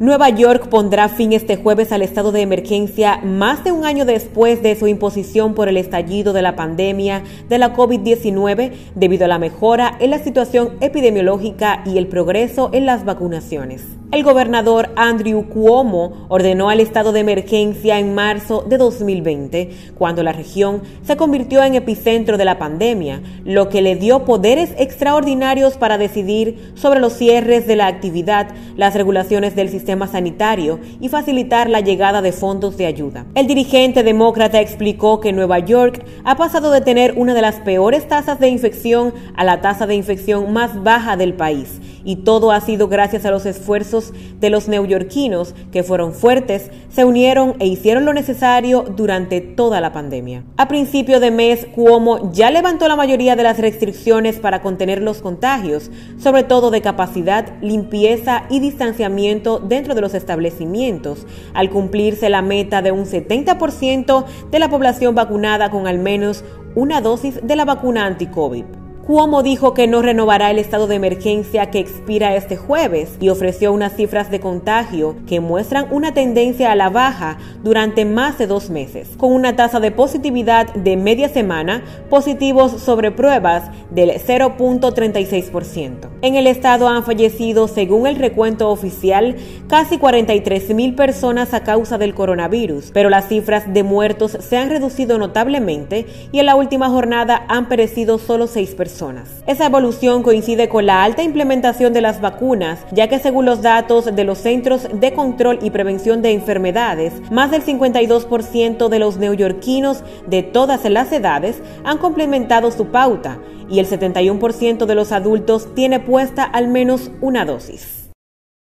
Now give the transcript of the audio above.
Nueva York pondrá fin este jueves al estado de emergencia más de un año después de su imposición por el estallido de la pandemia de la COVID-19 debido a la mejora en la situación epidemiológica y el progreso en las vacunaciones. El gobernador Andrew Cuomo ordenó al estado de emergencia en marzo de 2020, cuando la región se convirtió en epicentro de la pandemia, lo que le dio poderes extraordinarios para decidir sobre los cierres de la actividad, las regulaciones del sistema sanitario y facilitar la llegada de fondos de ayuda. El dirigente demócrata explicó que Nueva York ha pasado de tener una de las peores tasas de infección a la tasa de infección más baja del país y todo ha sido gracias a los esfuerzos de los neoyorquinos que fueron fuertes, se unieron e hicieron lo necesario durante toda la pandemia. A principio de mes, Cuomo ya levantó la mayoría de las restricciones para contener los contagios, sobre todo de capacidad, limpieza y distanciamiento dentro de los establecimientos, al cumplirse la meta de un 70% de la población vacunada con al menos una dosis de la vacuna anti-COVID. Cuomo dijo que no renovará el estado de emergencia que expira este jueves y ofreció unas cifras de contagio que muestran una tendencia a la baja durante más de dos meses, con una tasa de positividad de media semana positivos sobre pruebas del 0.36%. En el estado han fallecido, según el recuento oficial, casi 43 mil personas a causa del coronavirus, pero las cifras de muertos se han reducido notablemente y en la última jornada han perecido solo seis personas. Esa evolución coincide con la alta implementación de las vacunas, ya que según los datos de los Centros de Control y Prevención de Enfermedades, más del 52% de los neoyorquinos de todas las edades han complementado su pauta y el 71% de los adultos tiene al menos una dosis.